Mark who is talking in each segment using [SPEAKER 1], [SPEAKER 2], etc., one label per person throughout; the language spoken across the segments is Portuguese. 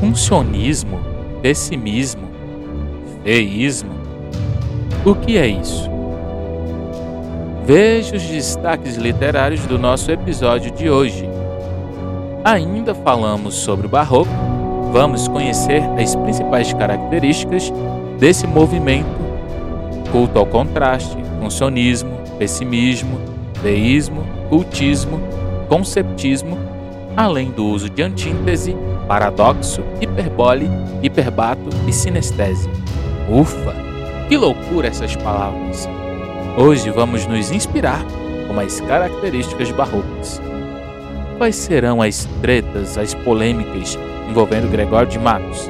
[SPEAKER 1] Funcionismo, pessimismo, feísmo. O que é isso? Veja os destaques literários do nosso episódio de hoje. Ainda falamos sobre o Barroco, vamos conhecer as principais características desse movimento: culto ao contraste, funcionismo, pessimismo, deísmo, cultismo, conceptismo, além do uso de antíntese, paradoxo, hiperbole, hiperbato e sinestese. Ufa! Que loucura essas palavras! Hoje vamos nos inspirar com as características barrocas. Quais serão as tretas, as polêmicas envolvendo Gregório de Matos?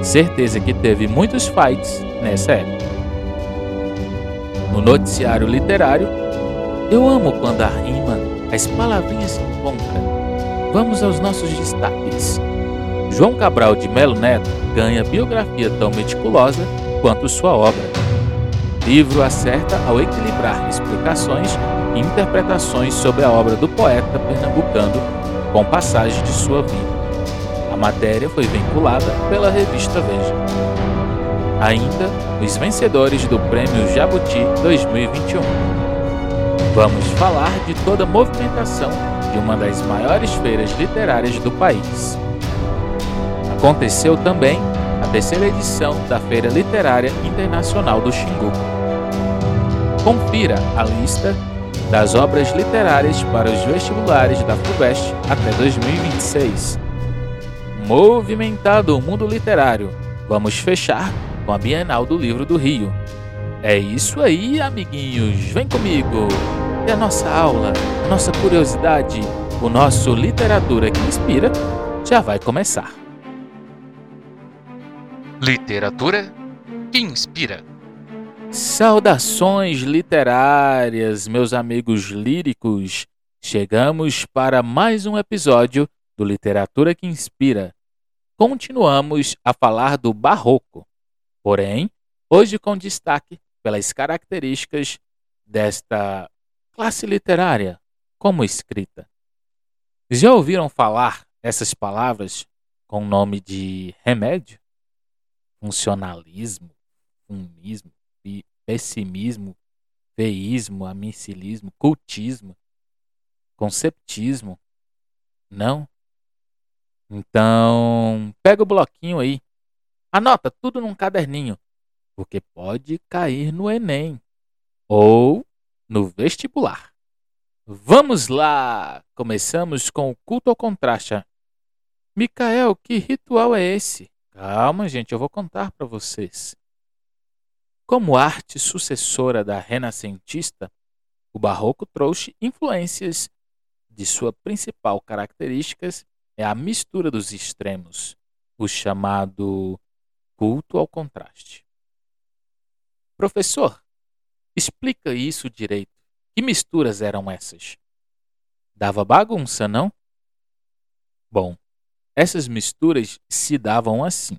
[SPEAKER 1] Certeza que teve muitos fights nessa época. No noticiário literário, eu amo quando a rima, as palavrinhas se encontram. Vamos aos nossos destaques. João Cabral de Melo Neto ganha biografia tão meticulosa quanto sua obra. Livro acerta ao equilibrar explicações e interpretações sobre a obra do poeta pernambucano com passagens de sua vida. A matéria foi vinculada pela revista Veja. Ainda os vencedores do Prêmio Jabuti 2021. Vamos falar de toda a movimentação de uma das maiores feiras literárias do país. Aconteceu também a terceira edição da Feira Literária Internacional do Xingu. Confira a lista das obras literárias para os vestibulares da FUVEST até 2026. Movimentado o mundo literário, vamos fechar com a Bienal do Livro do Rio. É isso aí, amiguinhos, vem comigo! E a nossa aula, a nossa curiosidade, o nosso Literatura que Inspira já vai começar.
[SPEAKER 2] Literatura que inspira.
[SPEAKER 1] Saudações literárias, meus amigos líricos. Chegamos para mais um episódio do Literatura que Inspira. Continuamos a falar do Barroco, porém, hoje com destaque pelas características desta classe literária como escrita. Já ouviram falar essas palavras com o nome de remédio? Funcionalismo, fumismo, pessimismo, feísmo, amicilismo, cultismo, conceptismo. Não? Então, pega o bloquinho aí. Anota tudo num caderninho, porque pode cair no Enem ou no vestibular. Vamos lá! Começamos com o culto ao contraste. Micael, que ritual é esse? Calma, gente, eu vou contar para vocês. Como arte sucessora da renascentista, o barroco trouxe influências de sua principal característica é a mistura dos extremos, o chamado culto ao contraste. Professor, explica isso direito. Que misturas eram essas? Dava bagunça, não? Bom, essas misturas se davam assim.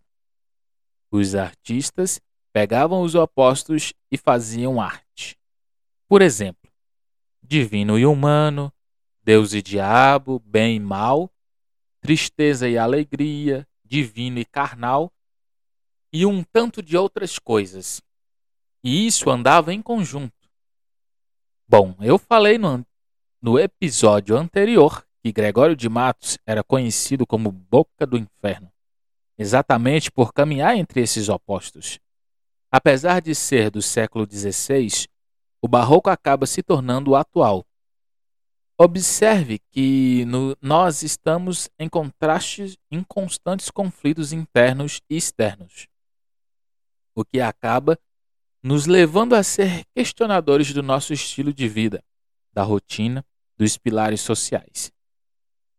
[SPEAKER 1] Os artistas pegavam os opostos e faziam arte. Por exemplo, divino e humano, Deus e diabo, bem e mal, tristeza e alegria, divino e carnal, e um tanto de outras coisas. E isso andava em conjunto. Bom, eu falei no, no episódio anterior que Gregório de Matos era conhecido como Boca do Inferno, exatamente por caminhar entre esses opostos. Apesar de ser do século XVI, o barroco acaba se tornando atual. Observe que no, nós estamos em contrastes, em constantes conflitos internos e externos, o que acaba nos levando a ser questionadores do nosso estilo de vida, da rotina, dos pilares sociais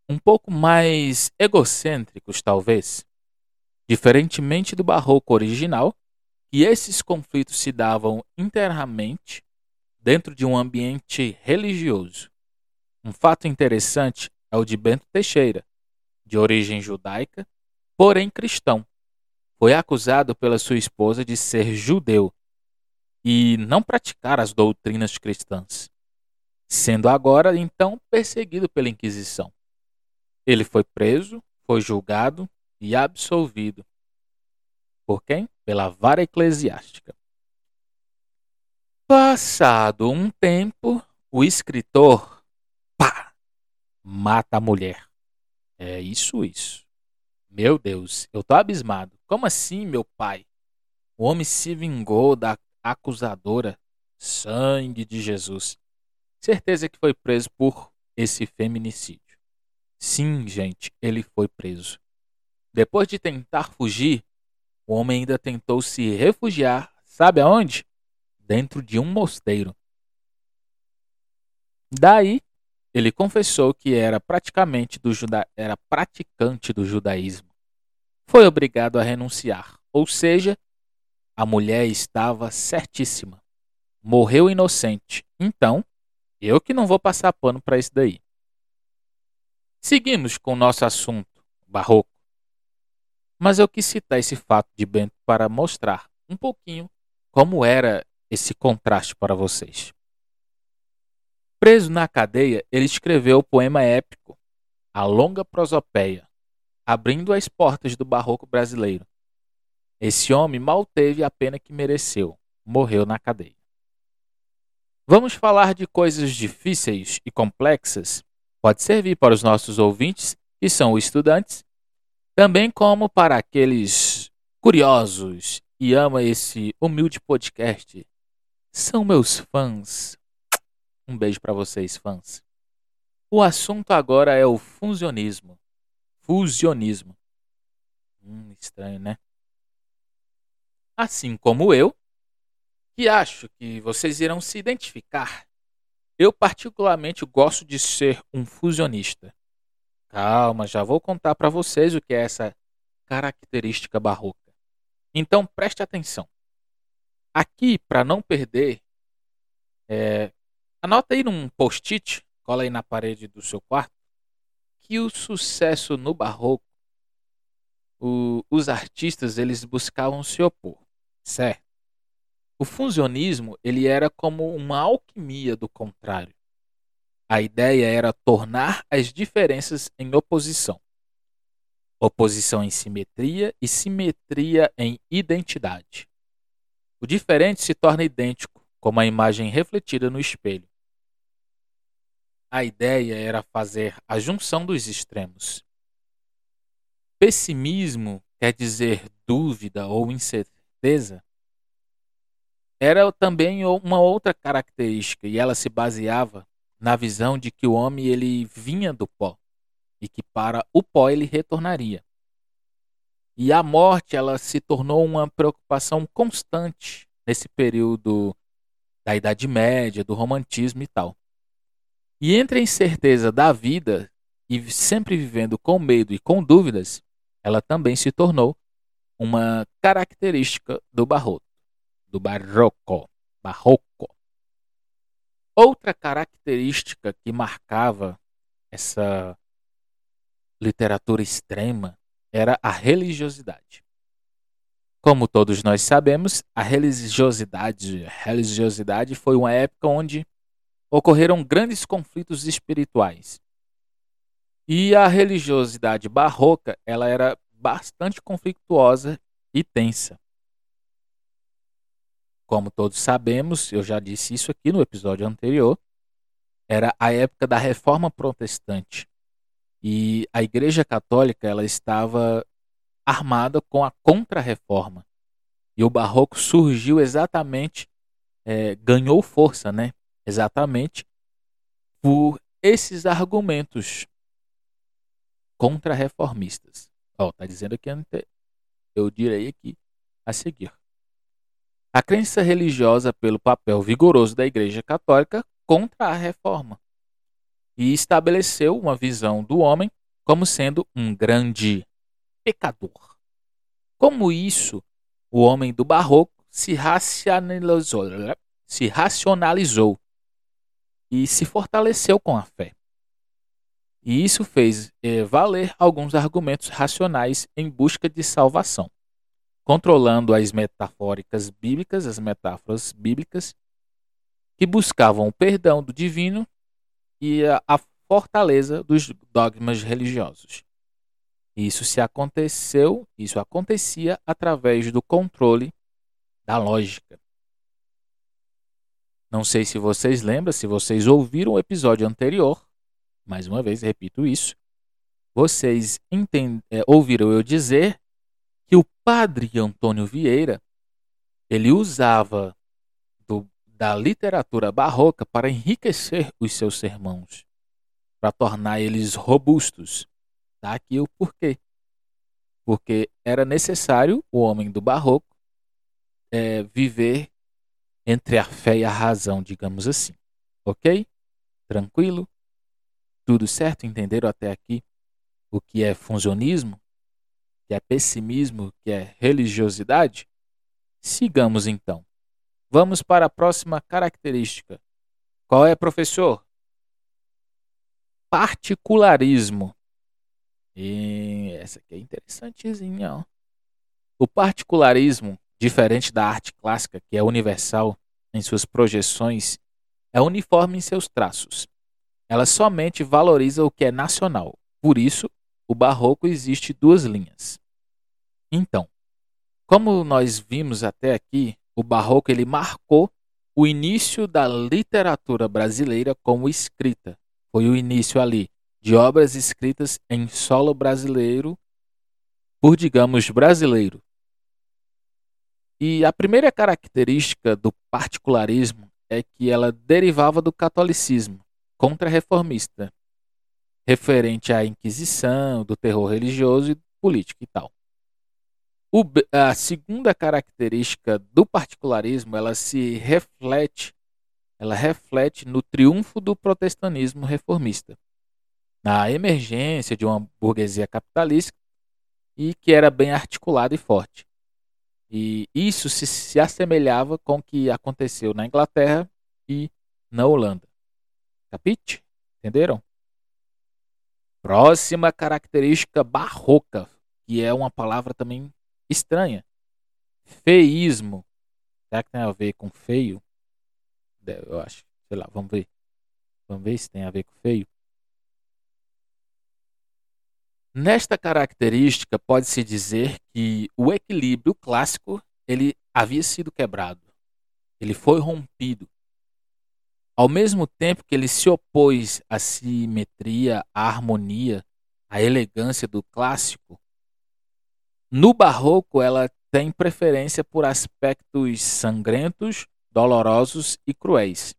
[SPEAKER 1] um pouco mais egocêntricos, talvez. Diferentemente do barroco original, que esses conflitos se davam internamente dentro de um ambiente religioso. Um fato interessante é o de Bento Teixeira, de origem judaica, porém cristão. Foi acusado pela sua esposa de ser judeu e não praticar as doutrinas cristãs, sendo agora então perseguido pela Inquisição. Ele foi preso, foi julgado e absolvido. Por quem? Pela vara eclesiástica. Passado um tempo, o escritor, pá, mata a mulher. É isso, isso. Meu Deus, eu tô abismado. Como assim, meu pai? O homem se vingou da acusadora. Sangue de Jesus. Certeza que foi preso por esse feminicídio. Sim, gente, ele foi preso. Depois de tentar fugir, o homem ainda tentou se refugiar, sabe aonde? Dentro de um mosteiro. Daí, ele confessou que era praticamente do juda... era praticante do judaísmo. Foi obrigado a renunciar, ou seja, a mulher estava certíssima. Morreu inocente. Então, eu que não vou passar pano para isso daí. Seguimos com o nosso assunto, barroco. Mas eu quis citar esse fato de Bento para mostrar um pouquinho como era esse contraste para vocês. Preso na cadeia, ele escreveu o poema épico A Longa Prosopeia, abrindo as portas do barroco brasileiro. Esse homem mal teve a pena que mereceu, morreu na cadeia. Vamos falar de coisas difíceis e complexas? Pode servir para os nossos ouvintes, que são estudantes, também como para aqueles curiosos e ama esse humilde podcast. São meus fãs. Um beijo para vocês, fãs. O assunto agora é o fusionismo. Fusionismo. Hum, estranho, né? Assim como eu, que acho que vocês irão se identificar, eu particularmente gosto de ser um fusionista. Calma, já vou contar para vocês o que é essa característica barroca. Então preste atenção. Aqui, para não perder, é, anota aí num post-it, cola aí na parede do seu quarto, que o sucesso no barroco, o, os artistas eles buscavam se opor, certo? O funcionismo ele era como uma alquimia do contrário. A ideia era tornar as diferenças em oposição. Oposição em simetria e simetria em identidade. O diferente se torna idêntico, como a imagem refletida no espelho. A ideia era fazer a junção dos extremos. Pessimismo quer dizer dúvida ou incerteza. Era também uma outra característica e ela se baseava na visão de que o homem ele vinha do pó e que para o pó ele retornaria. E a morte ela se tornou uma preocupação constante nesse período da Idade Média, do romantismo e tal. E entre a incerteza da vida e sempre vivendo com medo e com dúvidas, ela também se tornou uma característica do barroco, do barroco, barroco. Outra característica que marcava essa literatura extrema era a religiosidade. Como todos nós sabemos, a religiosidade, religiosidade foi uma época onde ocorreram grandes conflitos espirituais. E a religiosidade barroca, ela era bastante conflituosa e tensa. Como todos sabemos, eu já disse isso aqui no episódio anterior, era a época da Reforma Protestante. E a Igreja Católica ela estava armada com a Contra-Reforma. E o Barroco surgiu exatamente, é, ganhou força, né? Exatamente por esses argumentos contra-reformistas. Ó, tá dizendo aqui, eu direi aqui a seguir. A crença religiosa pelo papel vigoroso da Igreja Católica contra a reforma e estabeleceu uma visão do homem como sendo um grande pecador. Como isso, o homem do barroco se racionalizou, se racionalizou e se fortaleceu com a fé. E isso fez eh, valer alguns argumentos racionais em busca de salvação controlando as metafóricas bíblicas, as metáforas bíblicas, que buscavam o perdão do divino e a, a fortaleza dos dogmas religiosos. Isso se aconteceu, isso acontecia através do controle da lógica. Não sei se vocês lembram, se vocês ouviram o episódio anterior, mais uma vez repito isso, vocês entend... é, ouviram eu dizer padre Antônio Vieira ele usava do, da literatura barroca para enriquecer os seus sermãos, para tornar eles robustos. Tá aqui o porquê. Porque era necessário o homem do barroco é, viver entre a fé e a razão, digamos assim. Ok? Tranquilo? Tudo certo? Entenderam até aqui o que é funcionismo? Que é pessimismo? Que é religiosidade? Sigamos então. Vamos para a próxima característica. Qual é, professor? Particularismo. E essa aqui é interessantezinha. Ó. O particularismo, diferente da arte clássica, que é universal em suas projeções, é uniforme em seus traços. Ela somente valoriza o que é nacional. Por isso, o barroco existe duas linhas. Então, como nós vimos até aqui, o barroco ele marcou o início da literatura brasileira como escrita. Foi o início ali de obras escritas em solo brasileiro por, digamos, brasileiro. E a primeira característica do particularismo é que ela derivava do catolicismo contra-reformista, referente à Inquisição, do terror religioso e político e tal. O, a segunda característica do particularismo, ela se reflete, ela reflete no triunfo do protestantismo reformista, na emergência de uma burguesia capitalista e que era bem articulada e forte. E isso se, se assemelhava com o que aconteceu na Inglaterra e na Holanda. Capite? Entenderam? Próxima característica barroca, que é uma palavra também estranha. Feísmo. Será que tem a ver com feio? Eu acho. Sei lá, vamos ver. Vamos ver se tem a ver com feio. Nesta característica, pode-se dizer que o equilíbrio clássico ele havia sido quebrado. Ele foi rompido. Ao mesmo tempo que ele se opôs à simetria, à harmonia, à elegância do clássico, no barroco, ela tem preferência por aspectos sangrentos, dolorosos e cruéis.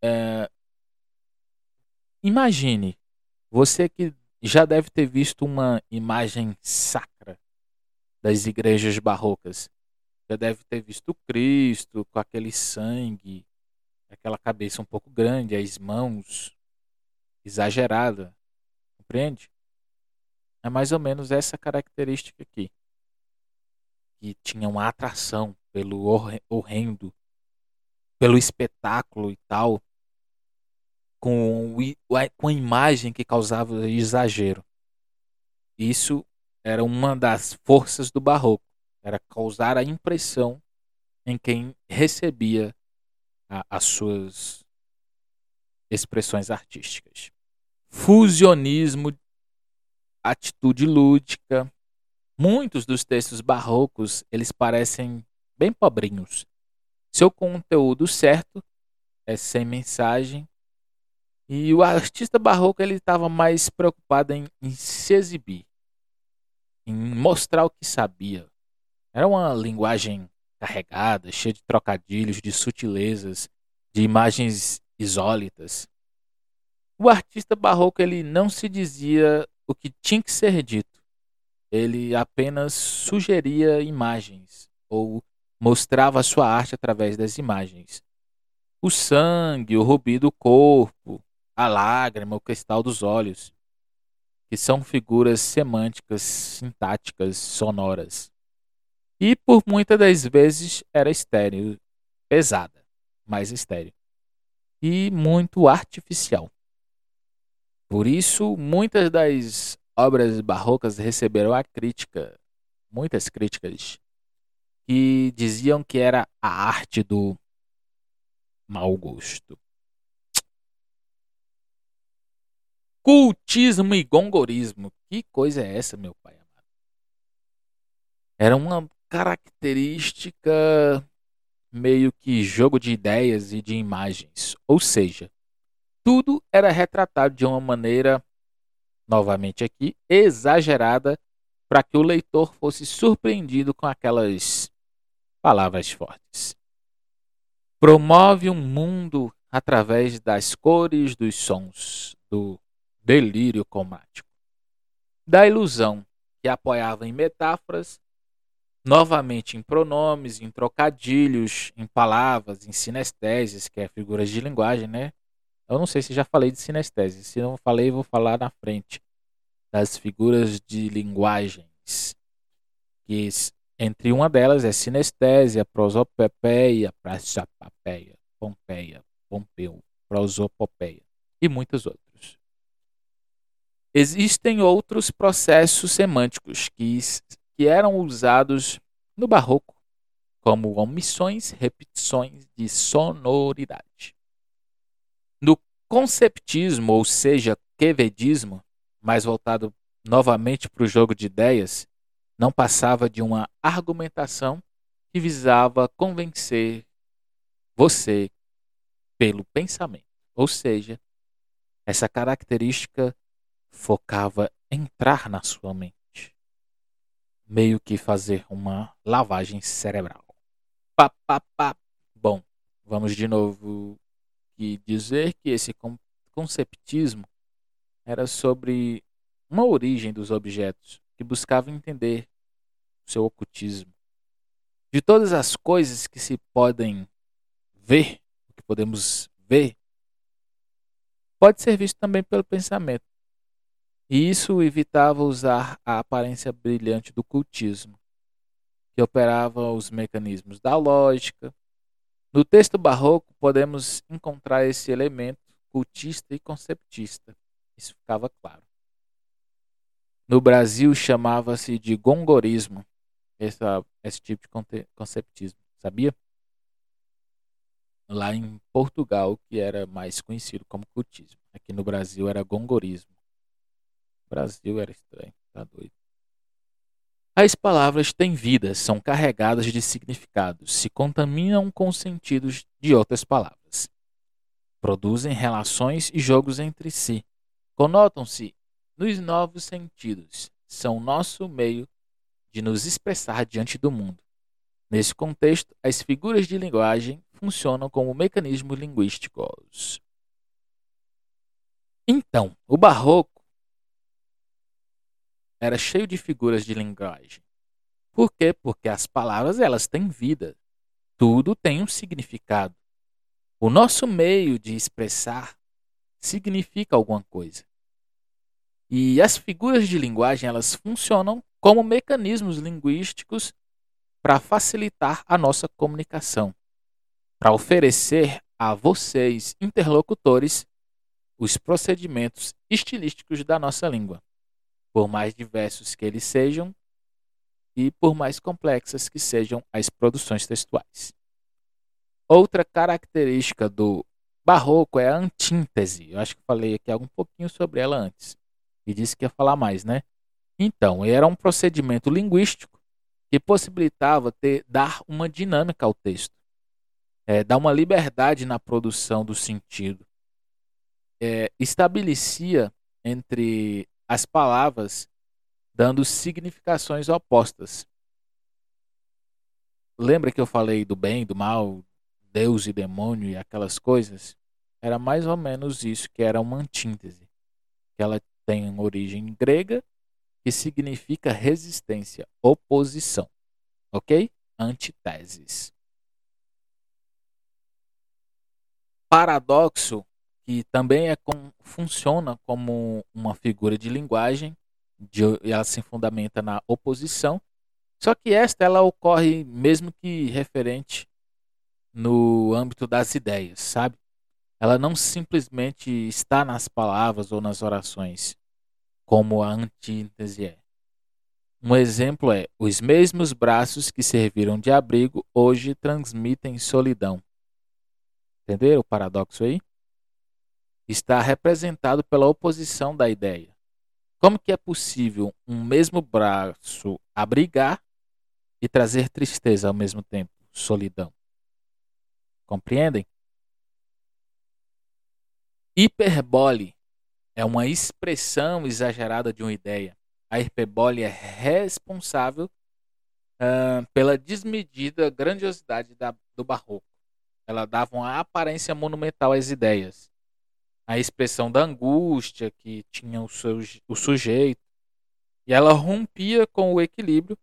[SPEAKER 1] É... Imagine, você que já deve ter visto uma imagem sacra das igrejas barrocas. Já deve ter visto Cristo com aquele sangue, aquela cabeça um pouco grande, as mãos exagerada. Compreende? É mais ou menos essa característica aqui. Que tinha uma atração pelo horrendo, pelo espetáculo e tal, com, com a imagem que causava exagero. Isso era uma das forças do barroco, era causar a impressão em quem recebia as suas expressões artísticas. Fusionismo atitude lúdica. Muitos dos textos barrocos, eles parecem bem pobrinhos. Seu conteúdo certo é sem mensagem. E o artista barroco ele estava mais preocupado em, em se exibir, em mostrar o que sabia. Era uma linguagem carregada, cheia de trocadilhos, de sutilezas, de imagens isólitas. O artista barroco ele não se dizia o que tinha que ser dito. Ele apenas sugeria imagens ou mostrava a sua arte através das imagens. O sangue, o rubi do corpo, a lágrima, o cristal dos olhos, que são figuras semânticas, sintáticas, sonoras. E por muitas das vezes era estéreo, pesada, mais estéreo. E muito artificial. Por isso, muitas das obras barrocas receberam a crítica, muitas críticas, que diziam que era a arte do mau gosto. Cultismo e gongorismo. Que coisa é essa, meu pai? Era uma característica meio que jogo de ideias e de imagens. Ou seja, tudo era retratado de uma maneira, novamente aqui, exagerada, para que o leitor fosse surpreendido com aquelas palavras fortes. Promove um mundo através das cores, dos sons, do delírio cromático, da ilusão que apoiava em metáforas, novamente em pronomes, em trocadilhos, em palavras, em sinestésias, que é figuras de linguagem, né? Eu não sei se já falei de sinestese. Se não falei, vou falar na frente das figuras de linguagens. Que entre uma delas é sinestésia, prosopopeia, praxapapeia, pompeia, pompeu, prosopopeia e muitos outros. Existem outros processos semânticos que, que eram usados no barroco, como omissões, repetições de sonoridade. No conceptismo, ou seja, quevedismo, mais voltado novamente para o jogo de ideias, não passava de uma argumentação que visava convencer você pelo pensamento. Ou seja, essa característica focava entrar na sua mente, meio que fazer uma lavagem cerebral. Pá. Bom, vamos de novo e dizer que esse conceptismo era sobre uma origem dos objetos que buscava entender o seu ocultismo. De todas as coisas que se podem ver, que podemos ver, pode ser visto também pelo pensamento. E isso evitava usar a aparência brilhante do cultismo, que operava os mecanismos da lógica. No texto barroco, podemos encontrar esse elemento cultista e conceptista. Isso ficava claro. No Brasil chamava-se de gongorismo, essa, esse tipo de conceptismo, sabia? Lá em Portugal, que era mais conhecido como cultismo. Aqui no Brasil era gongorismo. Brasil era estranho, tá doido. As palavras têm vida, são carregadas de significados, se contaminam com os sentidos de outras palavras. Produzem relações e jogos entre si. Conotam-se nos novos sentidos, são nosso meio de nos expressar diante do mundo. Nesse contexto, as figuras de linguagem funcionam como mecanismos linguísticos. Então, o barroco era cheio de figuras de linguagem. Por quê? Porque as palavras elas têm vida. Tudo tem um significado. O nosso meio de expressar significa alguma coisa. E as figuras de linguagem elas funcionam como mecanismos linguísticos para facilitar a nossa comunicação, para oferecer a vocês, interlocutores, os procedimentos estilísticos da nossa língua, por mais diversos que eles sejam e por mais complexas que sejam as produções textuais. Outra característica do barroco é a antíntese. Eu acho que falei aqui um pouquinho sobre ela antes e disse que ia falar mais, né? Então, era um procedimento linguístico que possibilitava ter, dar uma dinâmica ao texto, é, dar uma liberdade na produção do sentido, é, estabelecia entre as palavras, dando significações opostas. Lembra que eu falei do bem, do mal, Deus e demônio e aquelas coisas? Era mais ou menos isso que era uma antítese. Ela tem origem grega que significa resistência, oposição. Ok? Antiteses. Paradoxo, que também é com, funciona como uma figura de linguagem, de, ela se fundamenta na oposição, só que esta ela ocorre mesmo que referente no âmbito das ideias, sabe? Ela não simplesmente está nas palavras ou nas orações, como a antítese é. Um exemplo é: os mesmos braços que serviram de abrigo hoje transmitem solidão. Entenderam o paradoxo aí? Está representado pela oposição da ideia. Como que é possível um mesmo braço abrigar e trazer tristeza ao mesmo tempo, solidão? Compreendem? Hiperbole é uma expressão exagerada de uma ideia. A hiperbole é responsável uh, pela desmedida grandiosidade da, do barroco. Ela dava uma aparência monumental às ideias. A expressão da angústia que tinha o, seu, o sujeito. E ela rompia com o equilíbrio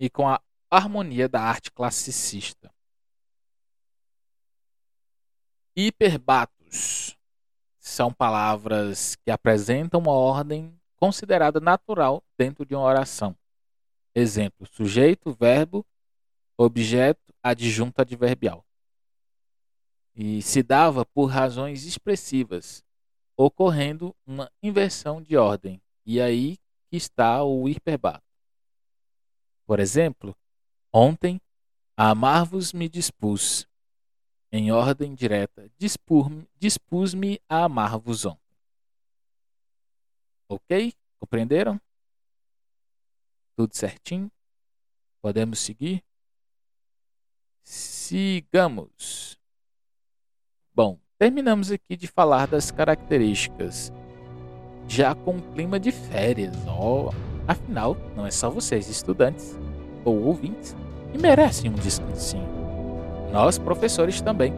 [SPEAKER 1] e com a harmonia da arte classicista. Hiperbatos são palavras que apresentam uma ordem considerada natural dentro de uma oração. Exemplo: sujeito, verbo, objeto, adjunto adverbial. E se dava por razões expressivas, ocorrendo uma inversão de ordem. E aí que está o hiperbato. Por exemplo, ontem, a amar-vos me dispus, em ordem direta, dispus-me a amar-vos ontem. Ok? Compreenderam? Tudo certinho? Podemos seguir? Sigamos. Bom, terminamos aqui de falar das características, já com clima de férias. Oh, afinal, não é só vocês, estudantes ou ouvintes, que merecem um descansinho nós professores também.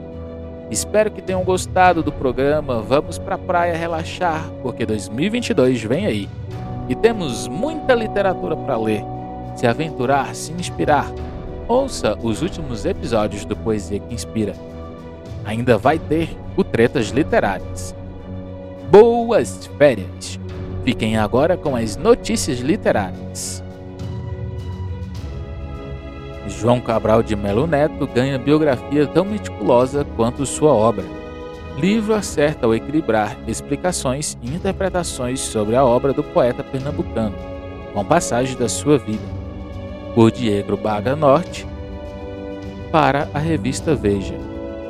[SPEAKER 1] Espero que tenham gostado do programa. Vamos para a praia relaxar, porque 2022 vem aí. E temos muita literatura para ler, se aventurar, se inspirar. Ouça os últimos episódios do Poesia que Inspira. Ainda vai ter o Tretas Literárias. Boas férias! Fiquem agora com as notícias literárias. João Cabral de Melo Neto ganha biografia tão meticulosa quanto sua obra. Livro acerta ao equilibrar explicações e interpretações sobre a obra do poeta pernambucano, com passagem da sua vida. Por Diego Baga Norte, para a revista Veja,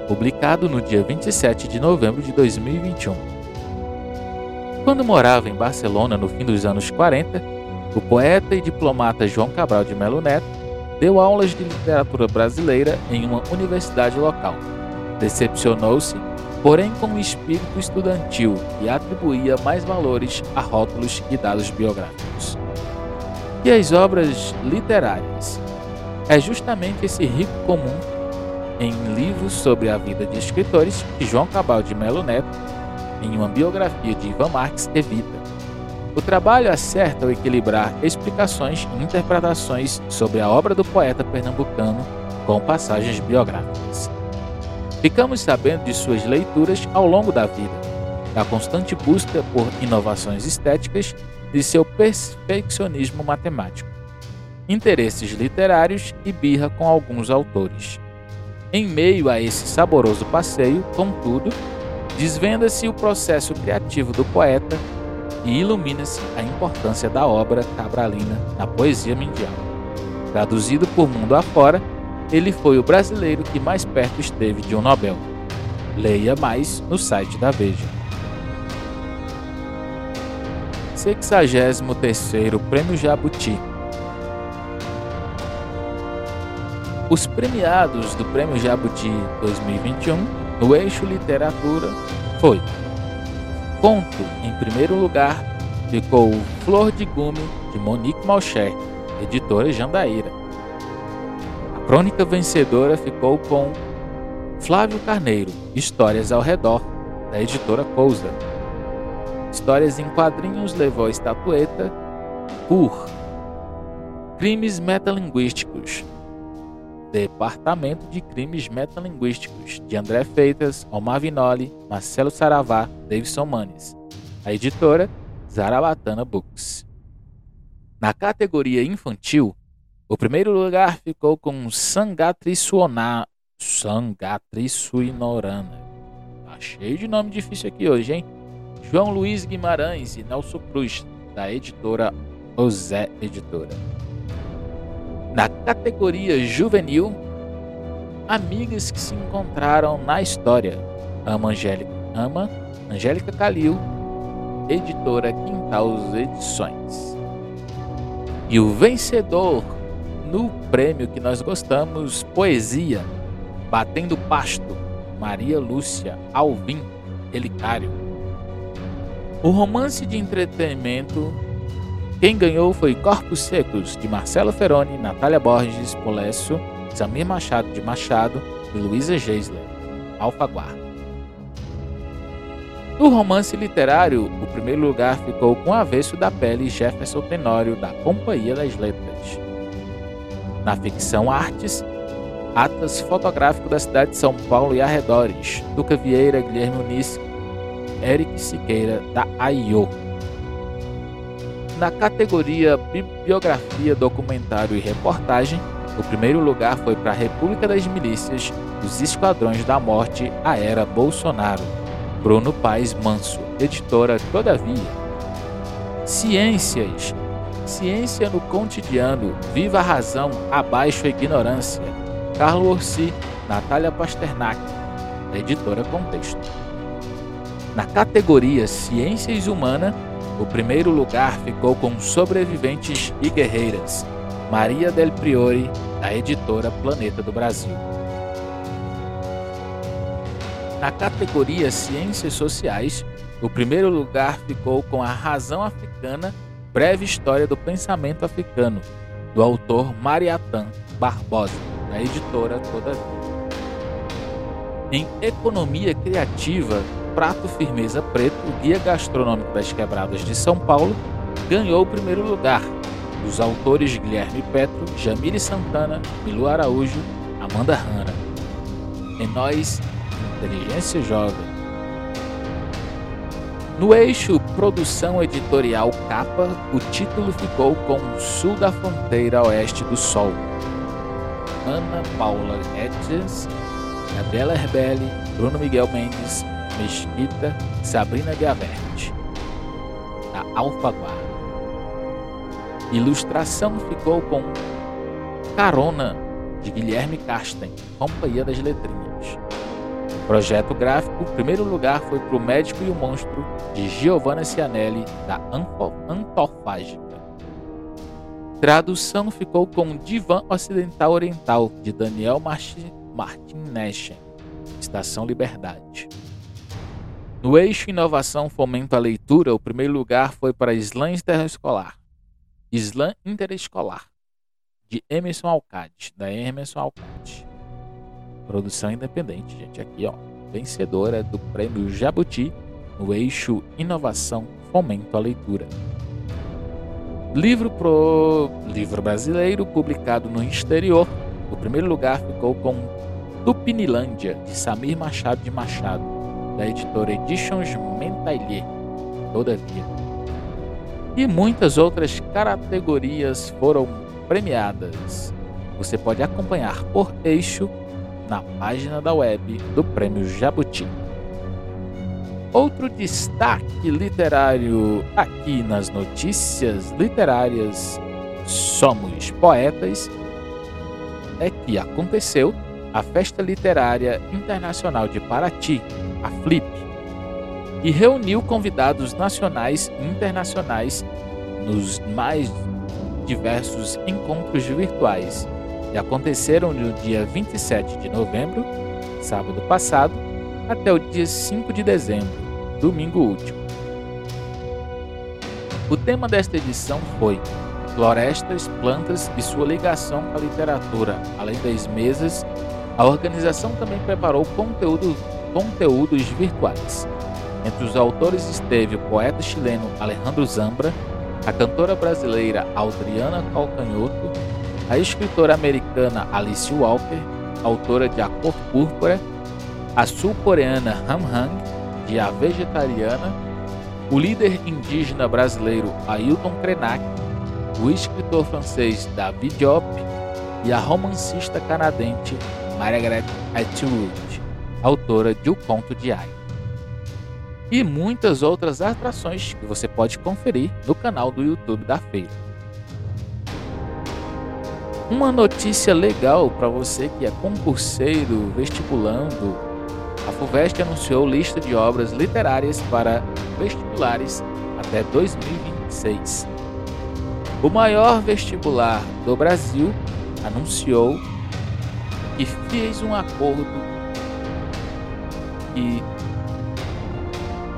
[SPEAKER 1] publicado no dia 27 de novembro de 2021. Quando morava em Barcelona no fim dos anos 40, o poeta e diplomata João Cabral de Melo Neto deu aulas de literatura brasileira em uma universidade local. Decepcionou-se, porém, com o espírito estudantil e atribuía mais valores a rótulos e dados biográficos. E as obras literárias? É justamente esse rico comum em livros sobre a vida de escritores que João Cabal de Melo Neto, em uma biografia de Ivan Marx, evita. O trabalho acerta ao equilibrar explicações e interpretações sobre a obra do poeta pernambucano com passagens biográficas. Ficamos sabendo de suas leituras ao longo da vida, da constante busca por inovações estéticas e seu perfeccionismo matemático, interesses literários e birra com alguns autores. Em meio a esse saboroso passeio, contudo, desvenda-se o processo criativo do poeta e ilumina-se a importância da obra cabralina na poesia mundial. Traduzido por mundo afora, ele foi o brasileiro que mais perto esteve de um Nobel. Leia mais no site da Veja. 63 Prêmio Jabuti Os premiados do Prêmio Jabuti 2021 no eixo literatura foi Conto, em primeiro lugar, ficou Flor de Gume, de Monique Malcher, editora Jandaíra. A crônica vencedora ficou com Flávio Carneiro, Histórias ao Redor, da editora Cousa. Histórias em quadrinhos levou a estatueta por Crimes Metalinguísticos, Departamento de Crimes Metalinguísticos, de André Feitas, Omar Vinoli, Marcelo Saravá, Davidson Manes. A editora, Zarabatana Books. Na categoria infantil, o primeiro lugar ficou com Sangatrissuona, Sangatrissuinorana. Tá cheio de nome difícil aqui hoje, hein? João Luiz Guimarães e Nelson Cruz, da editora Osé Editora. Na categoria juvenil, amigas que se encontraram na história. Ama Angélica ama Angélica Calil, editora Quintal Edições. E o vencedor no prêmio que nós gostamos, Poesia, Batendo Pasto, Maria Lúcia Alvim Relicário. O romance de entretenimento, quem ganhou foi Corpos Secos, de Marcelo Feroni, Natália Borges Polesso, Samir Machado de Machado e Luísa Geisler, Alfaguarda. No romance literário, o primeiro lugar ficou com Avesso da Pele Jefferson Tenório, da Companhia das Letras. Na ficção Artes, Atlas Fotográfico da cidade de São Paulo e arredores, Duca Vieira, Guilherme Unis, Eric Siqueira, da AIO. Na categoria Bibliografia, Documentário e Reportagem, o primeiro lugar foi para a República das Milícias, os Esquadrões da Morte, a Era Bolsonaro, Bruno Paes Manso, editora Todavia. Ciências. Ciência no cotidiano. Viva a razão, abaixo a ignorância. Carlos Orsi, Natália Pasternak, editora Contexto. Na categoria Ciências Humanas, o primeiro lugar ficou com Sobreviventes e Guerreiras, Maria Del Priori, da editora Planeta do Brasil. Na categoria Ciências Sociais, o primeiro lugar ficou com A Razão Africana Breve História do Pensamento Africano, do autor Mariatan Barbosa, da editora Todavia. Em Economia Criativa, Prato Firmeza Preto, o Guia Gastronômico das Quebradas de São Paulo, ganhou o primeiro lugar, dos autores Guilherme Petro, Jamile Santana, Milu Araújo, Amanda Hanna. Em Nós, Inteligência Jovem. No eixo Produção Editorial Capa, o título ficou com Sul da Fronteira Oeste do Sol. Ana Paula Edges, Gabriela Herbelli, Bruno Miguel Mendes, Mesquita, Sabrina Gavert, da Alfaguara. Ilustração ficou com Carona, de Guilherme Casten, Companhia das Letrinhas. Projeto gráfico, primeiro lugar foi para O Médico e o Monstro, de Giovanna Cianelli, da Antofágica. Tradução ficou com Divã Ocidental Oriental, de Daniel Martin, Martin Neschen, Estação Liberdade. No eixo Inovação Fomento à Leitura, o primeiro lugar foi para Slam Interescolar, Slam Interescolar, de Emerson Alcade, da Emerson Alcade. Produção independente, gente, aqui ó, vencedora do Prêmio Jabuti. No eixo Inovação Fomento à Leitura. Livro pro livro brasileiro publicado no exterior, o primeiro lugar ficou com Tupinilândia de Samir Machado de Machado da editora Editions Mentailier, todavia. E muitas outras categorias foram premiadas. Você pode acompanhar por eixo na página da web do Prêmio Jabuti. Outro destaque literário aqui nas notícias literárias Somos Poetas é que aconteceu a Festa Literária Internacional de Paraty, a FLIP, e reuniu convidados nacionais e internacionais nos mais diversos encontros virtuais que aconteceram no dia 27 de novembro, sábado passado, até o dia 5 de dezembro, domingo último. O tema desta edição foi Florestas, Plantas e sua ligação com a literatura, além das mesas a organização também preparou conteúdo, conteúdos virtuais. Entre os autores esteve o poeta chileno Alejandro Zambra, a cantora brasileira Adriana Calcanhoto, a escritora americana Alice Walker, autora de A Cor Púrpura, a sul-coreana Ham Hang, de A Vegetariana, o líder indígena brasileiro Ailton Krenak, o escritor francês David Diop e a romancista canadense Margaret Atwood, autora de O Conto de Ai. E muitas outras atrações que você pode conferir no canal do YouTube da feira. Uma notícia legal para você que é concurseiro, vestibulando, a FUVEST anunciou lista de obras literárias para vestibulares até 2026. O maior vestibular do Brasil anunciou que fez um acordo que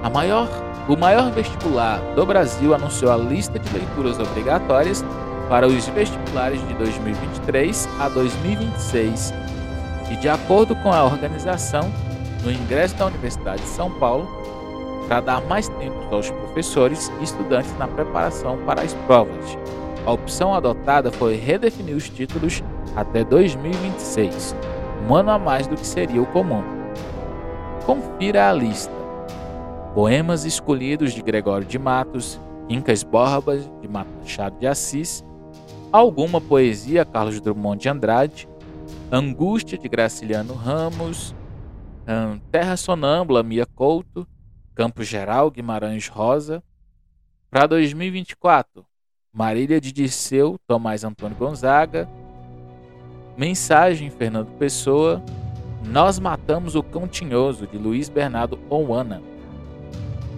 [SPEAKER 1] a maior, o maior vestibular do Brasil anunciou a lista de leituras obrigatórias para os vestibulares de 2023 a 2026 e, de acordo com a organização, no ingresso da Universidade de São Paulo, para dar mais tempo aos professores e estudantes na preparação para as provas. A opção adotada foi redefinir os títulos até 2026, um ano a mais do que seria o comum. Confira a lista. Poemas escolhidos de Gregório de Matos, Incas Borbas de Machado de Assis, alguma poesia Carlos Drummond de Andrade, Angústia de Graciliano Ramos, Terra Sonâmbula Mia Couto, Campo Geral Guimarães Rosa. Para 2024, Marília de Dirceu Tomás Antônio Gonzaga, Mensagem Fernando Pessoa, Nós Matamos o Cão Tinhoso de Luiz Bernardo Ouana,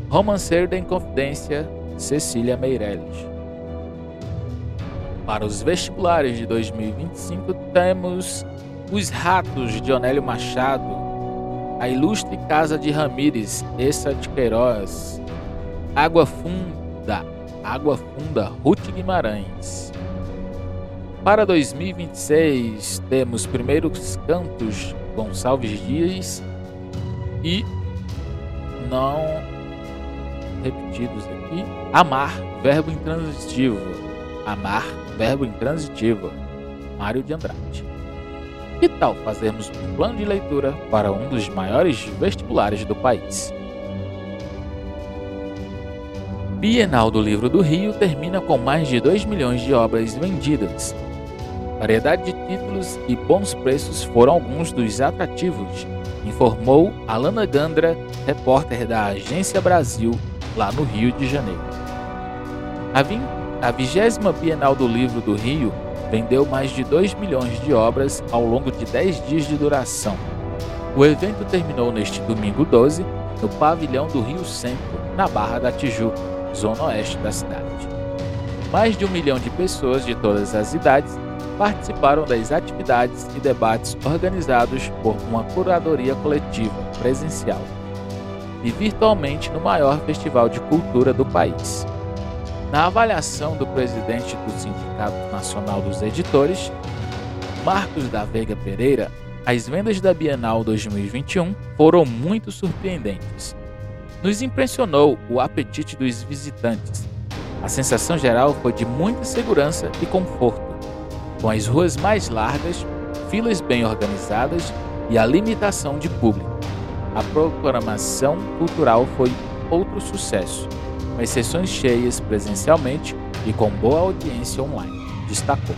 [SPEAKER 1] Romanceiro da Inconfidência Cecília Meirelles. Para os vestibulares de 2025 temos Os Ratos de Onélio Machado, A Ilustre Casa de Ramires, Essa de Queiroz, Água Funda, Água Funda, Ruth Guimarães. Para 2026 temos Primeiros Cantos, Gonçalves Dias e não repetidos aqui, Amar, verbo intransitivo. Amar, verbo intransitivo. Mário de Andrade. Que tal fazermos um plano de leitura para um dos maiores vestibulares do país? Bienal do Livro do Rio termina com mais de 2 milhões de obras vendidas. Variedade de títulos e bons preços foram alguns dos atrativos, informou Alana Gandra, repórter da Agência Brasil, lá no Rio de Janeiro. A 20 Bienal do Livro do Rio vendeu mais de 2 milhões de obras ao longo de 10 dias de duração. O evento terminou neste domingo 12 no pavilhão do Rio Centro, na Barra da Tijuca, zona oeste da cidade. Mais de um milhão de pessoas de todas as idades participaram das atividades e debates organizados por uma curadoria coletiva presencial e virtualmente no maior festival de cultura do país. Na avaliação do presidente do Sindicato Nacional dos Editores, Marcos da Veiga Pereira, as vendas da Bienal 2021 foram muito surpreendentes. Nos impressionou o apetite dos visitantes. A sensação geral foi de muita segurança e conforto, com as ruas mais largas, filas bem organizadas e a limitação de público. A programação cultural foi outro sucesso, com sessões cheias presencialmente e com boa audiência online, destacou.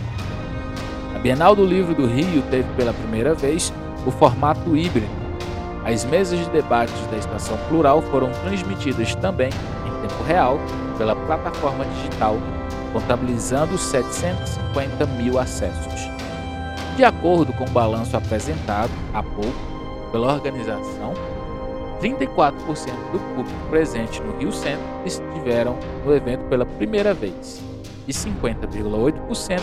[SPEAKER 1] A Bienal do Livro do Rio teve pela primeira vez o formato híbrido. As mesas de debates da Estação Plural foram transmitidas também em tempo real pela plataforma digital, contabilizando 750 mil acessos. De acordo com o balanço apresentado há pouco pela organização, 34% do público presente no Rio Centro estiveram no evento pela primeira vez e 50,8%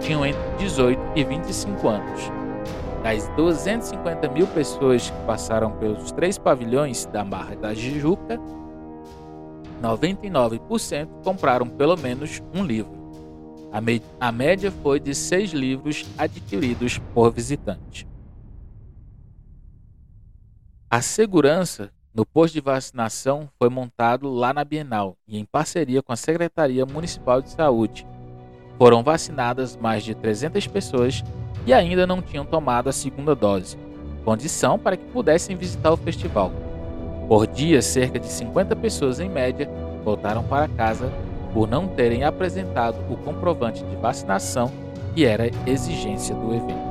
[SPEAKER 1] tinham entre 18 e 25 anos. Das 250 mil pessoas que passaram pelos três pavilhões da Barra da Tijuca, 99% compraram pelo menos um livro. A, a média foi de seis livros adquiridos por visitante. A segurança no posto de vacinação foi montado lá na Bienal e em parceria com a Secretaria Municipal de Saúde. Foram vacinadas mais de 300 pessoas e ainda não tinham tomado a segunda dose, condição para que pudessem visitar o festival. Por dia, cerca de 50 pessoas em média voltaram para casa por não terem apresentado o comprovante de vacinação que era exigência do evento.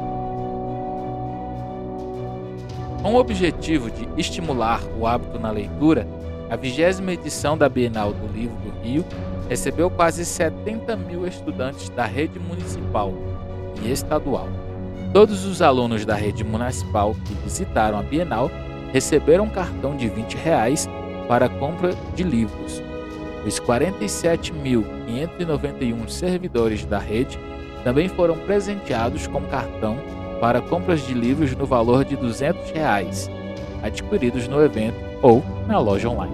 [SPEAKER 1] Com o objetivo de estimular o hábito na leitura, a vigésima edição da Bienal do Livro do Rio recebeu quase 70 mil estudantes da rede municipal e estadual. Todos os alunos da rede municipal que visitaram a Bienal receberam um cartão de 20 reais para a compra de livros. Os 47.591 servidores da rede também foram presenteados com cartão para compras de livros no valor de 200 reais, adquiridos no evento ou na loja online.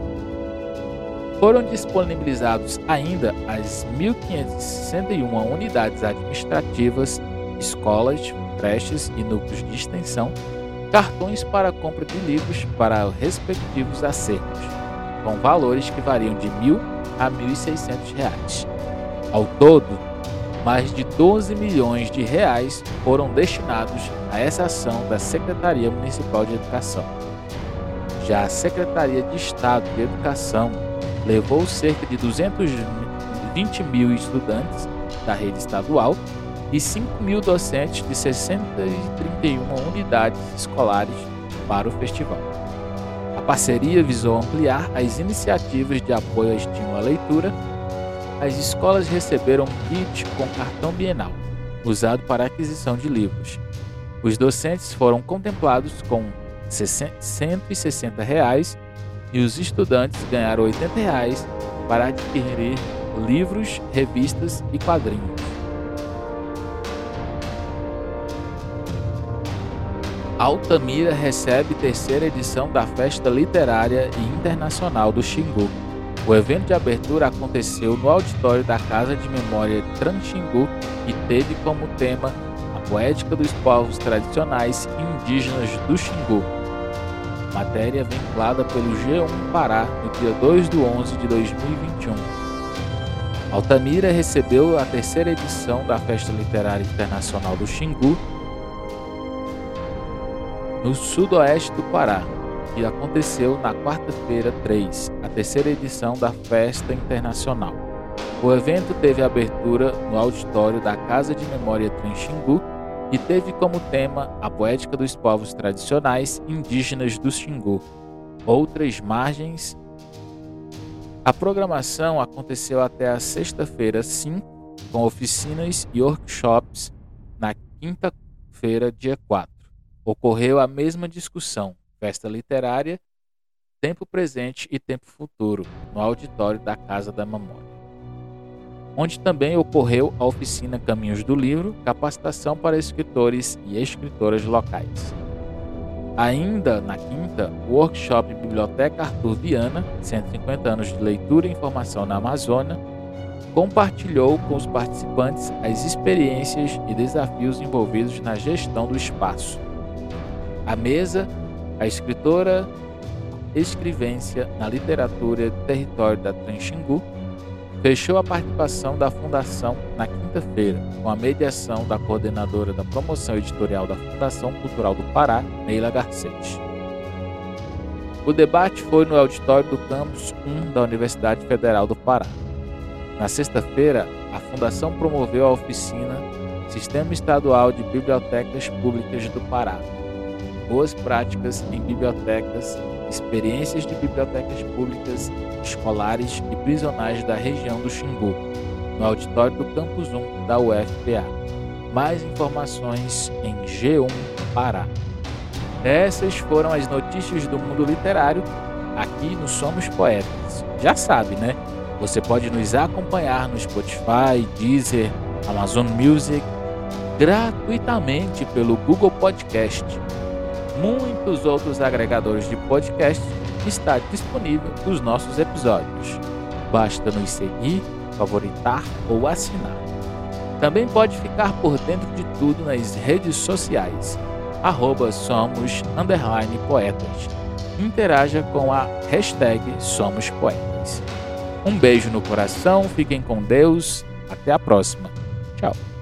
[SPEAKER 1] Foram disponibilizados ainda as 1.561 unidades administrativas, escolas, creches e núcleos de extensão, cartões para compra de livros para respectivos acervos, com valores que variam de 1.000 a R$ 1.600. Ao todo, mais de 12 milhões de reais foram destinados a essa ação da Secretaria Municipal de Educação. Já a Secretaria de Estado de Educação levou cerca de 220 mil estudantes da rede estadual e 5 mil docentes de 631 unidades escolares para o festival. A parceria visou ampliar as iniciativas de apoio ao estímulo à leitura. As escolas receberam um kit com cartão bienal, usado para aquisição de livros. Os docentes foram contemplados com 160 reais e os estudantes ganharam 80 reais para adquirir livros, revistas e quadrinhos. Altamira recebe terceira edição da Festa Literária e Internacional do Xingu. O evento de abertura aconteceu no auditório da Casa de Memória Tranxingu e teve como tema a poética dos povos tradicionais e indígenas do Xingu. Matéria vinculada pelo G1 Pará no dia 2 de 11 de 2021. Altamira recebeu a terceira edição da Festa Literária Internacional do Xingu no sudoeste do Pará, que aconteceu na quarta-feira 3, a terceira edição da Festa Internacional. O evento teve abertura no auditório da Casa de Memória Tranxingu e teve como tema a poética dos povos tradicionais indígenas do Xingu, outras margens. A programação aconteceu até a sexta-feira 5, com oficinas e workshops na quinta-feira, dia 4 ocorreu a mesma discussão, festa literária, tempo presente e tempo futuro, no auditório da Casa da Memória. Onde também ocorreu a oficina Caminhos do Livro, capacitação para escritores e escritoras locais. Ainda na quinta, o workshop Biblioteca Arthur Viana, 150 anos de leitura e informação na Amazônia, compartilhou com os participantes as experiências e desafios envolvidos na gestão do espaço, a mesa, a escritora escrivência na literatura território da Tranxingu, fechou a participação da Fundação na quinta-feira, com a mediação da coordenadora da promoção editorial da Fundação Cultural do Pará, Neila Garcês. O debate foi no auditório do campus 1 da Universidade Federal do Pará. Na sexta-feira, a Fundação promoveu a oficina Sistema Estadual de Bibliotecas Públicas do Pará, boas práticas em bibliotecas, experiências de bibliotecas públicas, escolares e prisionais da região do Xingu, no auditório do Campus 1 da UFPA. Mais informações em G1 Pará. Essas foram as notícias do mundo literário aqui no Somos Poetas. Já sabe, né? Você pode nos acompanhar no Spotify, Deezer, Amazon Music, gratuitamente pelo Google Podcast muitos outros agregadores de podcast está disponível os nossos episódios. Basta nos seguir, favoritar ou assinar. Também pode ficar por dentro de tudo nas redes sociais. Arroba somos poetas. Interaja com a hashtag Somos Poetas. Um beijo no coração, fiquem com Deus, até a próxima. Tchau.